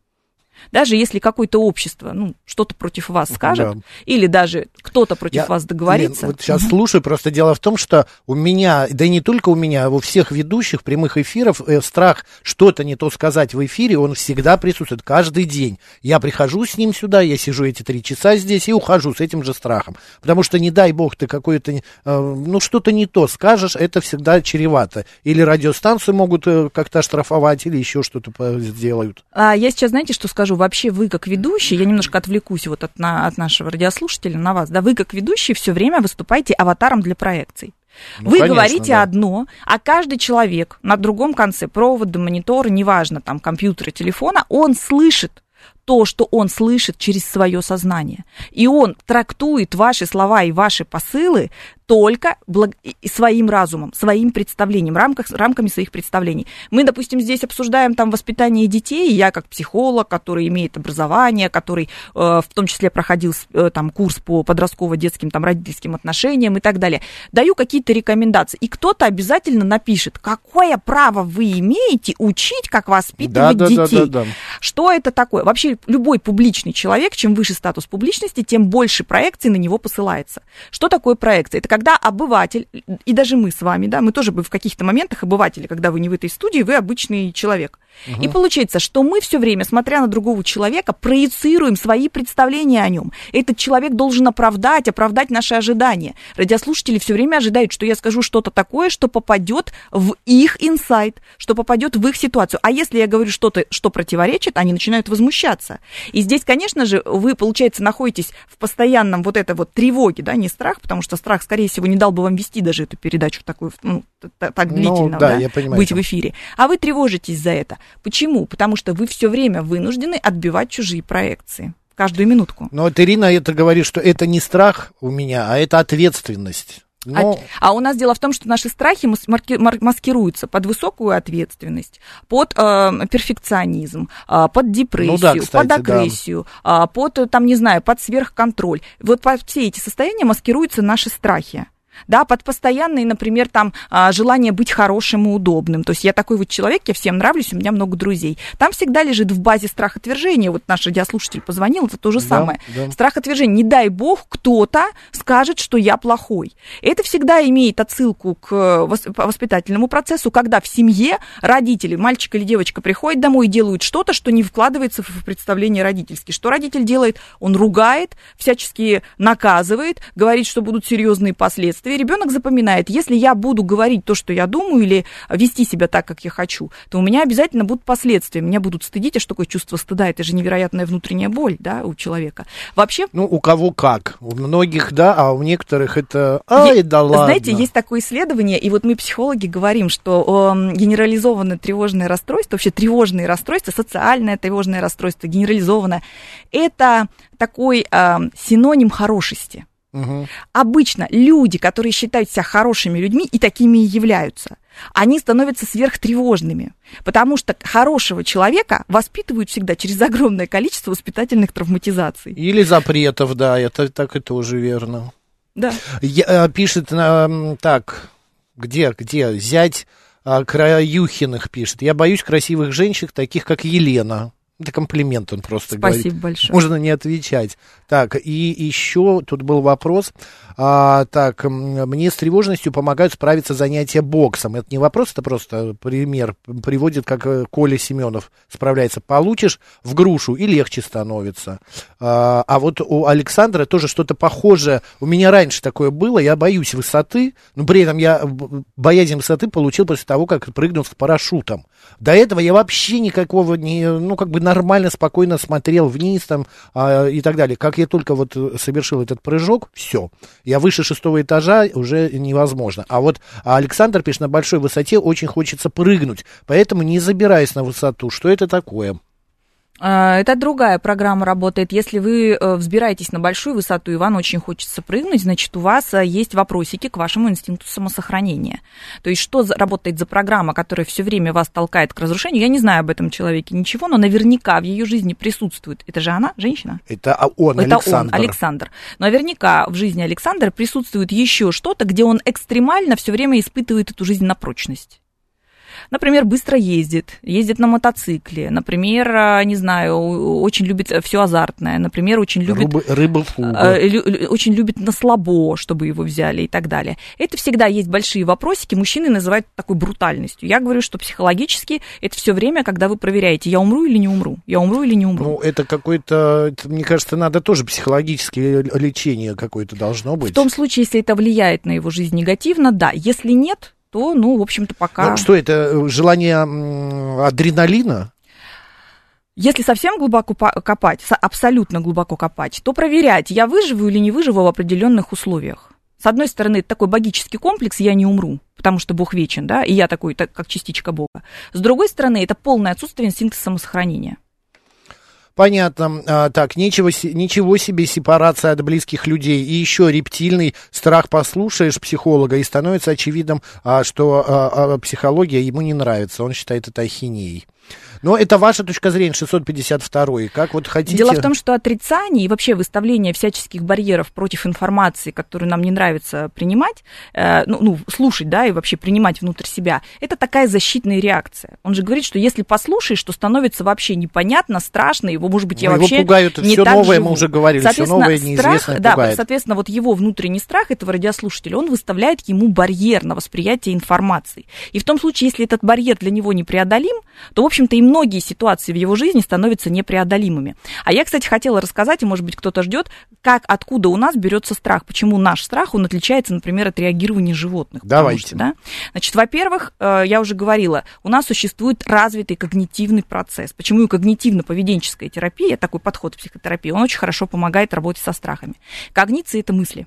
даже если какое-то общество ну, что-то против вас скажет, да. или даже кто-то против Я, вас договорится. Лен, вот сейчас слушаю, просто дело в том, что у меня, да и не только у меня, а у всех ведущих прямых эфиров э, страх что-то не то сказать в эфире, он всегда присутствует, каждый день. Я прихожу с ним сюда, я сижу эти три часа здесь и ухожу с этим же страхом. Потому что, не дай бог, ты какое-то, э, ну, что-то не то скажешь, это всегда чревато. Или радиостанцию могут э, как-то оштрафовать, или еще что-то сделают. А я сейчас, знаете, что скажу? Вообще вы как ведущий, я немножко отвлекусь вот от, на, от нашего радиослушателя на вас, да, вы как ведущий все время выступаете аватаром для проекций. Ну, Вы конечно, говорите да. одно, а каждый человек на другом конце провода, монитора, неважно, там, компьютера, телефона, он слышит то, что он слышит через свое сознание. И он трактует ваши слова и ваши посылы только благ... своим разумом, своим представлением, рамках, рамками своих представлений. Мы, допустим, здесь обсуждаем там воспитание детей, я как психолог, который имеет образование, который э, в том числе проходил э, там курс по подростково-детским там родительским отношениям и так далее, даю какие-то рекомендации, и кто-то обязательно напишет, какое право вы имеете учить, как воспитывать да, да, детей. Да, да, да. Что это такое? Вообще любой, публичный человек, чем выше статус публичности, тем больше проекций на него посылается. Что такое проекция? Это когда обыватель, и даже мы с вами, да, мы тоже бы в каких-то моментах обыватели, когда вы не в этой студии, вы обычный человек. И получается, что мы все время, смотря на другого человека, проецируем свои представления о нем. Этот человек должен оправдать, оправдать наши ожидания. Радиослушатели все время ожидают, что я скажу что-то такое, что попадет в их инсайт, что попадет в их ситуацию. А если я говорю что-то, что противоречит, они начинают возмущаться. И здесь, конечно же, вы, получается, находитесь в постоянном вот этой вот тревоге, да, не страх, потому что страх, скорее всего, не дал бы вам вести даже эту передачу такую, ну, так длительно, Ну, да, да, я понимаю, быть в эфире. А вы тревожитесь за это. Почему? Потому что вы все время вынуждены отбивать чужие проекции. Каждую минутку. Но вот Ирина это говорит, что это не страх у меня, а это ответственность. Ну, А, а у нас дело в том, что наши страхи маскируются под высокую ответственность, под э, перфекционизм, э, под депрессию, Ну да, кстати, под да. агрессию, а, под, э, там, не знаю, под сверхконтроль. Вот под все эти состояния маскируются наши страхи. Да, под постоянное, например, там а, желание быть хорошим и удобным. То есть я такой вот человек, я всем нравлюсь, у меня много друзей. Там всегда лежит в базе страх отвержения. Вот наш радиослушатель позвонил, это то же Да, самое. да. Страх отвержения. Не дай бог, кто-то скажет, что я плохой. Это всегда имеет отсылку к э, вос- воспитательному процессу, когда в семье родители, мальчик или девочка, приходят домой и делают что-то, что не вкладывается в представление родительские. Что родитель делает? Он ругает, всячески наказывает, говорит, что будут серьезные последствия. Ребенок запоминает, если я буду говорить то, что я думаю, или вести себя так, как я хочу, то у меня обязательно будут последствия. Меня будут стыдить, а что такое чувство стыда? Это же невероятная внутренняя боль, да, у человека. Вообще, ну, у кого как. У многих, да, а у некоторых это... Ай, Е- да ладно. Знаете, есть такое исследование, и вот мы, психологи, говорим, что эм, генерализованное тревожное расстройство, вообще тревожные расстройства, социальное тревожное расстройство, генерализованное, это такой эм, синоним хорошести. Обычно люди, которые считают себя хорошими людьми и такими и являются, они становятся сверхтревожными, потому что хорошего человека воспитывают всегда через огромное количество воспитательных травматизаций. Или запретов, да, это так и тоже верно. Да. Я- э, пишет, так, где, где, зять а, Краюхиных пишет. Я боюсь красивых женщин, таких как Елена. Это комплимент он просто Спасибо говорит. большое. Можно не отвечать. Так, и еще тут был вопрос. А, так, мне с тревожностью помогают справиться занятия боксом. Это не вопрос, это просто пример приводит, как э, Коля Семенов справляется. Получишь в грушу и легче становится. А, а вот у Александра тоже что-то похожее. У меня раньше такое было. Я боюсь высоты, но при этом я б- боязнь высоты получил после того, как прыгнул с парашютом. До этого я вообще никакого не, ну, как бы нормально, спокойно смотрел вниз там а, и так далее. Как я только вот совершил этот прыжок, все. Я выше шестого этажа уже невозможно. А вот Александр пишет, на большой высоте очень хочется прыгнуть, поэтому не забираюсь на высоту. Что это такое? А, Это другая программа работает. Если вы э, взбираетесь на большую высоту, и вам очень хочется прыгнуть, значит, у вас э, есть вопросики к вашему инстинкту самосохранения. То есть, что работает за программа, которая все время вас толкает к разрушению? Я не знаю об этом человеке ничего, но наверняка в ее жизни присутствует. Это же она, женщина? Это а, он, Это Александр. он, Александр. Но наверняка в жизни Александра присутствует еще что-то, где он экстремально все время испытывает эту жизнь на прочность. Например, быстро ездит, ездит на мотоцикле, например, а, не знаю, очень любит все азартное, например, очень любит... Рыбы, рыба фуга. э, очень любит на слабо, чтобы его взяли и так далее. Это всегда есть большие вопросики, мужчины называют такой брутальностью. Я говорю, что психологически это все время, когда вы проверяете, я умру или не умру, я умру или не умру. Ну, это какое-то, это, мне кажется, надо тоже психологическое лечение какое-то должно быть. В том случае, если это влияет на его жизнь негативно, да. Если нет, то, ну, в общем-то, пока... Ну, что это, э, желание адреналина? Если совсем глубоко копать, со- абсолютно глубоко копать, то проверять, я выживу или не выживу в определенных условиях. С одной стороны, это такой богический комплекс, я не умру, потому что Бог вечен, да, и я такой, так, как частичка Бога. С другой стороны, это полное отсутствие инстинкта самосохранения. Понятно. А, так, ничего, ничего себе сепарация от близких людей. И еще рептильный страх послушаешь психолога, и становится очевидным, а, что а, психология ему не нравится. Он считает это ахинеей. Но это ваша точка зрения, 652 Как вот хотите... Дело в том, что отрицание и вообще выставление всяческих барьеров против информации, которую нам не нравится принимать, э, ну, ну, слушать, да, и вообще принимать внутрь себя, это такая защитная реакция. Он же говорит, что если послушаешь, то становится вообще непонятно, страшно, его, может быть, я Ну, его вообще пугают не всё так новое, живу. мы уже говорили, Соответственно, новое, страх, неизвестное да, пугает. соответственно, вот его внутренний страх этого радиослушателя, он выставляет ему барьер на восприятие информации. И в том случае, если этот барьер для него непреодолим, то, в общем-то, и многие ситуации в его жизни становятся непреодолимыми. А я, кстати, хотела рассказать, и, может быть, кто-то ждет, как, откуда у нас берется страх, почему наш страх, он отличается, например, от реагирования животных. Давайте. что, да? Значит, во-первых, э, я уже говорила, у нас существует развитый когнитивный процесс. Почему и когнитивно-поведенческая терапия, такой подход в психотерапии, он очень хорошо помогает работе со страхами. Когниция – это мысли.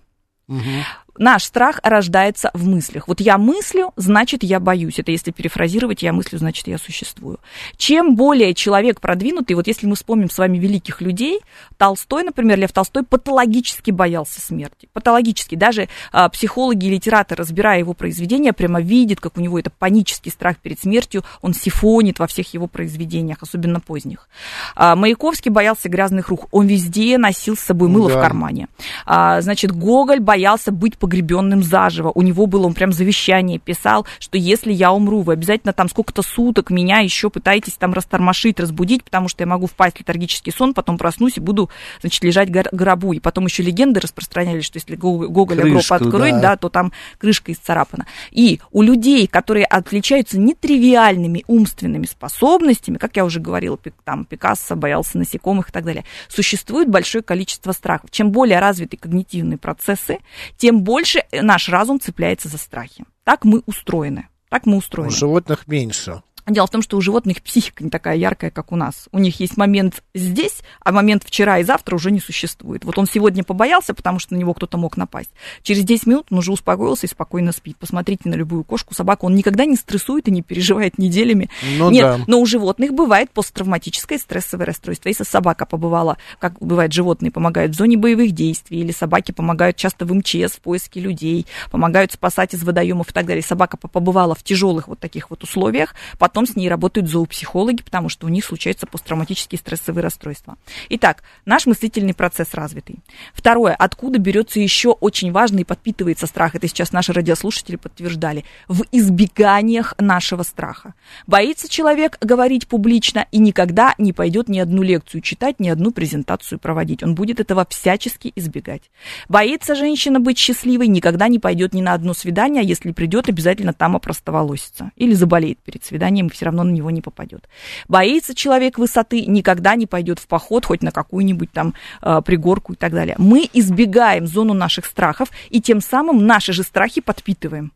Наш страх рождается в мыслях. Вот я мыслю, значит, я боюсь. Это если перефразировать, я мыслю, значит, я существую. Чем более человек продвинутый, вот если мы вспомним с вами великих людей, Толстой, например, Лев Толстой патологически боялся смерти. Патологически. Даже а, психологи и литераторы, разбирая его произведения, прямо видят, как у него это панический страх перед смертью, он сифонит во всех его произведениях, особенно поздних. А, Маяковский боялся грязных рук. Он везде носил с собой мыло Да. в кармане. А, значит, Гоголь боялся быть погребенным заживо. У него было, он прям завещание писал, что если я умру, вы обязательно там сколько-то суток меня еще пытаетесь там растормошить, разбудить, потому что я могу впасть в летаргический сон, потом проснусь и буду, значит, лежать в гробу. И потом еще легенды распространялись, что если Го- Гоголя гроб открыть, да. да, то там крышка исцарапана. И у людей, которые отличаются нетривиальными умственными способностями, как я уже говорила, там Пикассо боялся насекомых и так далее, существует большое количество страхов. Чем более развиты когнитивные процессы, тем больше наш разум цепляется за страхи. Так мы устроены. Так мы У устроены. животных меньше. Дело в том, что у животных психика не такая яркая, как у нас. У них есть момент здесь, а момент вчера и завтра уже не существует. Вот он сегодня побоялся, потому что на него кто-то мог напасть. Через 10 минут он уже успокоился и спокойно спит. Посмотрите на любую кошку, собаку. Он никогда не стрессует и не переживает неделями. Ну Нет, да. но у животных бывает посттравматическое стрессовое расстройство. Если собака побывала, как бывает, животные помогают в зоне боевых действий, или собаки помогают часто в МЧС в поиске людей, помогают спасать из водоемов и так далее. Собака по- побывала в тяжелых вот таких вот условиях, потом с ней работают зоопсихологи, потому что у них случаются посттравматические стрессовые расстройства. Итак, наш мыслительный процесс развитый. Второе, откуда берется еще очень важный и подпитывается страх, это сейчас наши радиослушатели подтверждали, в избеганиях нашего страха. Боится человек говорить публично и никогда не пойдет ни одну лекцию читать, ни одну презентацию проводить. Он будет этого всячески избегать. Боится женщина быть счастливой, никогда не пойдет ни на одно свидание, а если придет, обязательно там опростоволосится. Или заболеет перед свиданием, и все равно на него не попадет. Боится человек высоты, никогда не пойдет в поход, хоть на какую-нибудь там э, пригорку и так далее. Мы избегаем зону наших страхов, и тем самым наши же страхи подпитываем.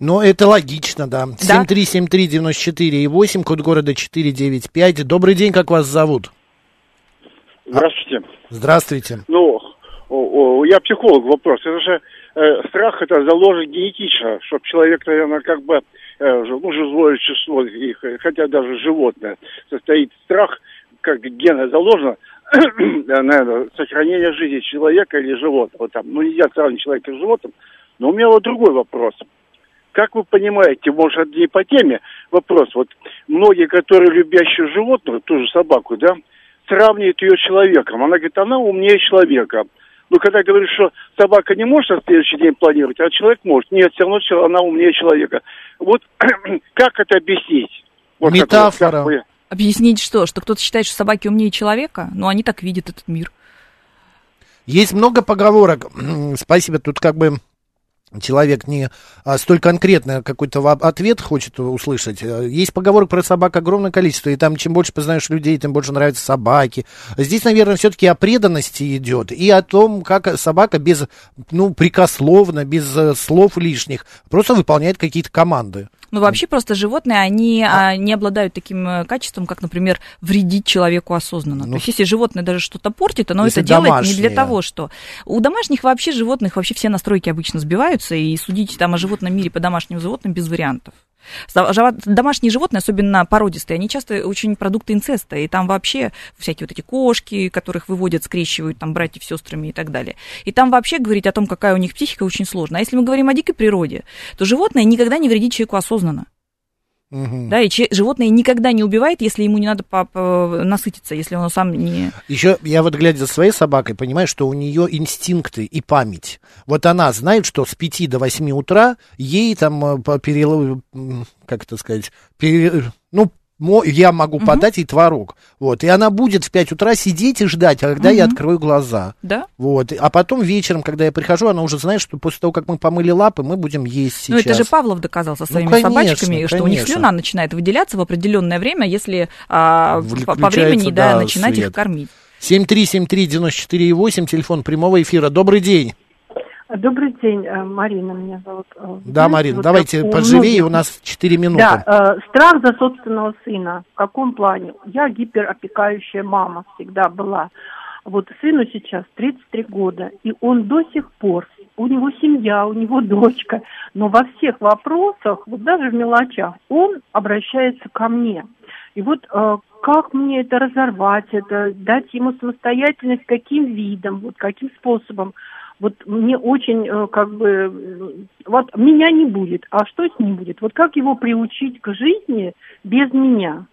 Но это логично, да. Да. 7373948, код города 495. Добрый день, как вас зовут? Здравствуйте. Здравствуйте. Ну, я психолог, вопрос. Это же э, страх, это заложен генетично, чтобы человек, наверное, как бы, ну, живое существо, и х- хотя даже животное, состоит страх, как гена заложено, *clears throat* наверное, сохранение жизни человека или животного. Там. Ну, нельзя сравнивать человека с животным. Но у меня вот другой вопрос. Как вы понимаете, может, не по теме вопрос, вот многие, которые любящие животных, ту же собаку, да, сравнивают ее с человеком. Она говорит, она умнее человека. Но когда говорит, что собака не может на следующий день планировать, а человек может, нет, все равно она умнее человека. Вот *clears throat* как это объяснить? Вот как Метафора. как вы- Объяснить что? Что кто-то считает, что собаки умнее человека? Ну, они так видят этот мир. Есть много поговорок. Спасибо, тут как бы человек не а, столь конкретно какой-то ответ хочет услышать. Э, Есть поговорок про собак огромное количество, и там чем больше познаешь людей, тем больше нравятся собаки. Здесь, наверное, все-таки о преданности идет и о том, как собака без, ну, прикословно, без э, слов лишних, просто выполняет какие-то команды. Ну, вообще просто животные, они а, не обладают таким э, качеством, как, например, вредить человеку осознанно. Ну, То есть, если животное даже что-то портит, оно это делает не домашнее. для того, что... У домашних вообще животных вообще все настройки обычно сбиваются, и судить там о животном мире по домашним животным без вариантов. Домашние животные, особенно породистые, они часто очень продукты инцеста, и там вообще всякие вот эти кошки, которых выводят, скрещивают там братьев с сестрами и так далее. И там вообще говорить о том, какая у них психика, очень сложно. А если мы говорим о дикой природе, то животное никогда не вредит человеку осознанно. Мгм. Да, и че- животное никогда не убивает, если ему не надо насытиться, если он сам не... Еще я вот глядя за своей собакой, понимаю, что у нее инстинкты и память. Вот она знает, что с 5 до 8 утра ей там э, по- перел- м, как это сказать, пере- ну, я могу подать ей творог. Вот. И она будет в 5 утра сидеть и ждать, когда я Мгм. открою глаза. Да? Вот. А потом вечером, когда я прихожу, она уже знает, что после того, как мы помыли лапы, мы будем есть сейчас. Ну, это же Павлов доказал со своими конечно, собачками, что у них конечно. слюна начинает выделяться в определенное время, если а, по, времени да, да, начинать свет. их кормить. 7373948, телефон прямого эфира. Добрый день. Добрый день, э, Марина меня зовут. Э, Да, знаете, Марин, вот давайте у поживее, у нас 4 минуты. Да, э, страх за собственного сына. В каком плане? Я гиперопекающая мама всегда была. Вот сыну сейчас 33 года, и он до сих пор, у него семья, у него дочка, но во всех вопросах, вот даже в мелочах, он обращается ко мне. И вот э, как мне это разорвать, это дать ему самостоятельность, каким видом, вот каким способом. Вот мне очень, э, как бы, э, вот меня не будет, а что с ним будет? Вот как его приучить к жизни без меня?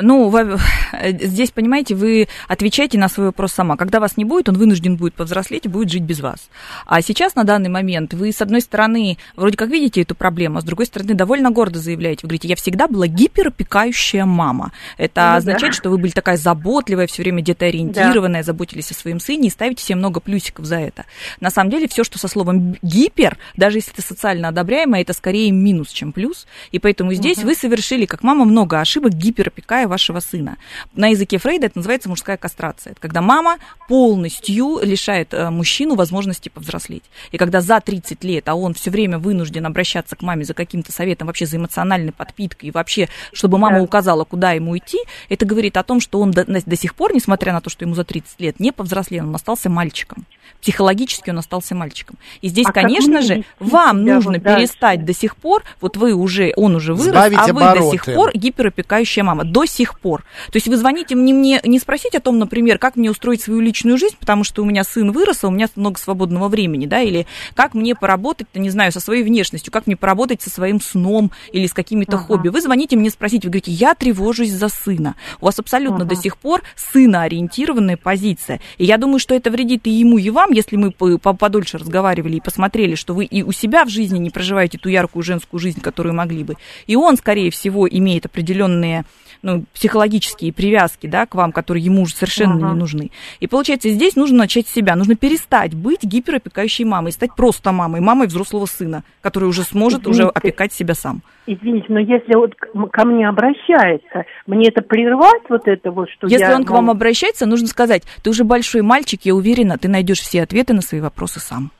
Ну, во- здесь, понимаете, вы отвечаете на свой вопрос сама. Когда вас не будет, он вынужден будет повзрослеть и будет жить без вас. А сейчас, на данный момент, вы, с одной стороны, вроде как видите эту проблему, а с другой стороны, довольно гордо заявляете. Вы говорите, я всегда была гиперопекающая мама. Это Ну да. означает, что вы были такая заботливая, все время где-то ориентированная, заботились о своем сыне и ставите себе много плюсиков за это. На самом деле, все, что со словом гипер, даже если это социально одобряемое, это скорее минус, чем плюс. И поэтому здесь Мгм. вы совершили, как мама, много ошибок, гиперопекая вашего сына. На языке Фрейда это называется мужская кастрация. Это когда мама полностью лишает э, мужчину возможности повзрослеть. И когда за 30 лет, а он все время вынужден обращаться к маме за каким-то советом, вообще за эмоциональной подпиткой, и вообще, чтобы мама Да. указала, куда ему идти, это говорит о том, что он до, до сих пор, несмотря на то, что ему за 30 лет, не повзрослел, он остался мальчиком. Психологически он остался мальчиком. И здесь, А конечно же, вам нужно вот дальше? перестать до сих пор, вот вы уже, он уже вырос, Сбавить а вы до сих обороты. пор гиперопекающая мама. До сих пор. То есть вы звоните мне, мне не спросить о том, например, как мне устроить свою личную жизнь, потому что у меня сын вырос, а у меня много свободного времени, да, или как мне поработать, не знаю, со своей внешностью, как мне поработать со своим сном или с какими-то Ага. хобби. Вы звоните мне спросить, вы говорите, я тревожусь за сына. У вас абсолютно Ага. до сих пор сыноориентированная позиция. И я думаю, что это вредит и ему, и вам, если мы по- по- подольше разговаривали и посмотрели, что вы и у себя в жизни не проживаете ту яркую женскую жизнь, которую могли бы. И он, скорее всего, имеет определенные ну, психологические привязки да, к вам, которые ему уже совершенно Ага. не нужны. И получается, здесь нужно начать с себя. Нужно перестать быть гиперопекающей мамой, стать просто мамой, мамой взрослого сына, который уже сможет уже Извините. опекать себя сам. Извините, но если вот ко мне обращается, мне это прервать вот это вот, что Если я... он к вам обращается, нужно сказать, ты уже большой мальчик, я уверена, ты найдешь все ответы на свои вопросы сам.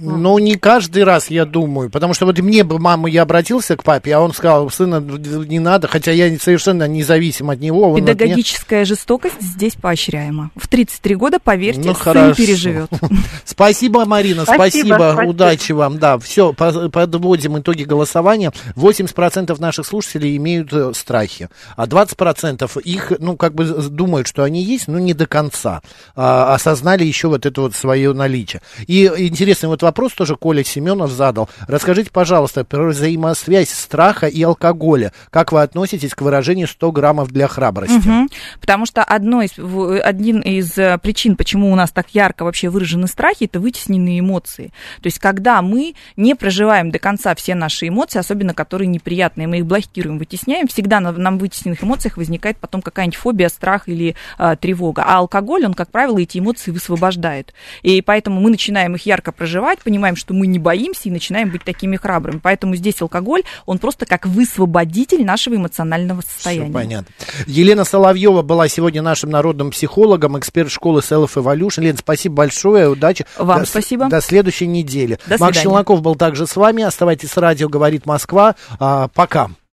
Ну, не каждый раз, я думаю. Потому что вот мне бы мама, я обратился к папе, а он сказал, сына, не надо, хотя я совершенно независим от него. он от меня- Педагогическая жестокость здесь поощряема. В 33 года, поверьте, Ну, сын хорошо. переживет. *laughs* Спасибо, Марина, Спасибо, спасибо, удачи вам. Да, все, подводим итоги голосования. 80% наших слушателей имеют э, страхи, а 20% их, ну, как бы думают, что они есть, но не до конца а, осознали еще вот это вот свое наличие. И интересный вот вопрос тоже Коля Семенов задал. Расскажите, пожалуйста, про взаимосвязь страха и алкоголя. Как вы относитесь к выражению 100 граммов для храбрости? Мгм. Потому что одно из, один из э, причин, почему у нас так ярко вообще выражены страхи, это вытесненные эмоции. То есть, когда мы не проживаем до конца все наши эмоции, особенно которые неприятные, мы их блокируем, вытесняем, всегда на, нам в вытесненных эмоциях возникает потом какая-нибудь фобия, страх или а, тревога. А алкоголь, он, как правило, эти эмоции высвобождает. И поэтому мы начинаем их ярко проживать, понимаем, что мы не боимся и начинаем быть такими храбрыми. Поэтому здесь алкоголь, он просто как высвободитель нашего эмоционального состояния. Всё понятно. Елена Соловьева была сегодня нашим народным психологом, эксперт школы Self Evolution. Лен, спасибо большое, удачи. Вам До спасибо. До следующей недели. До Макс свидания. Челноков был также с вами. Оставайтесь с радио, говорит Москва. А, пока.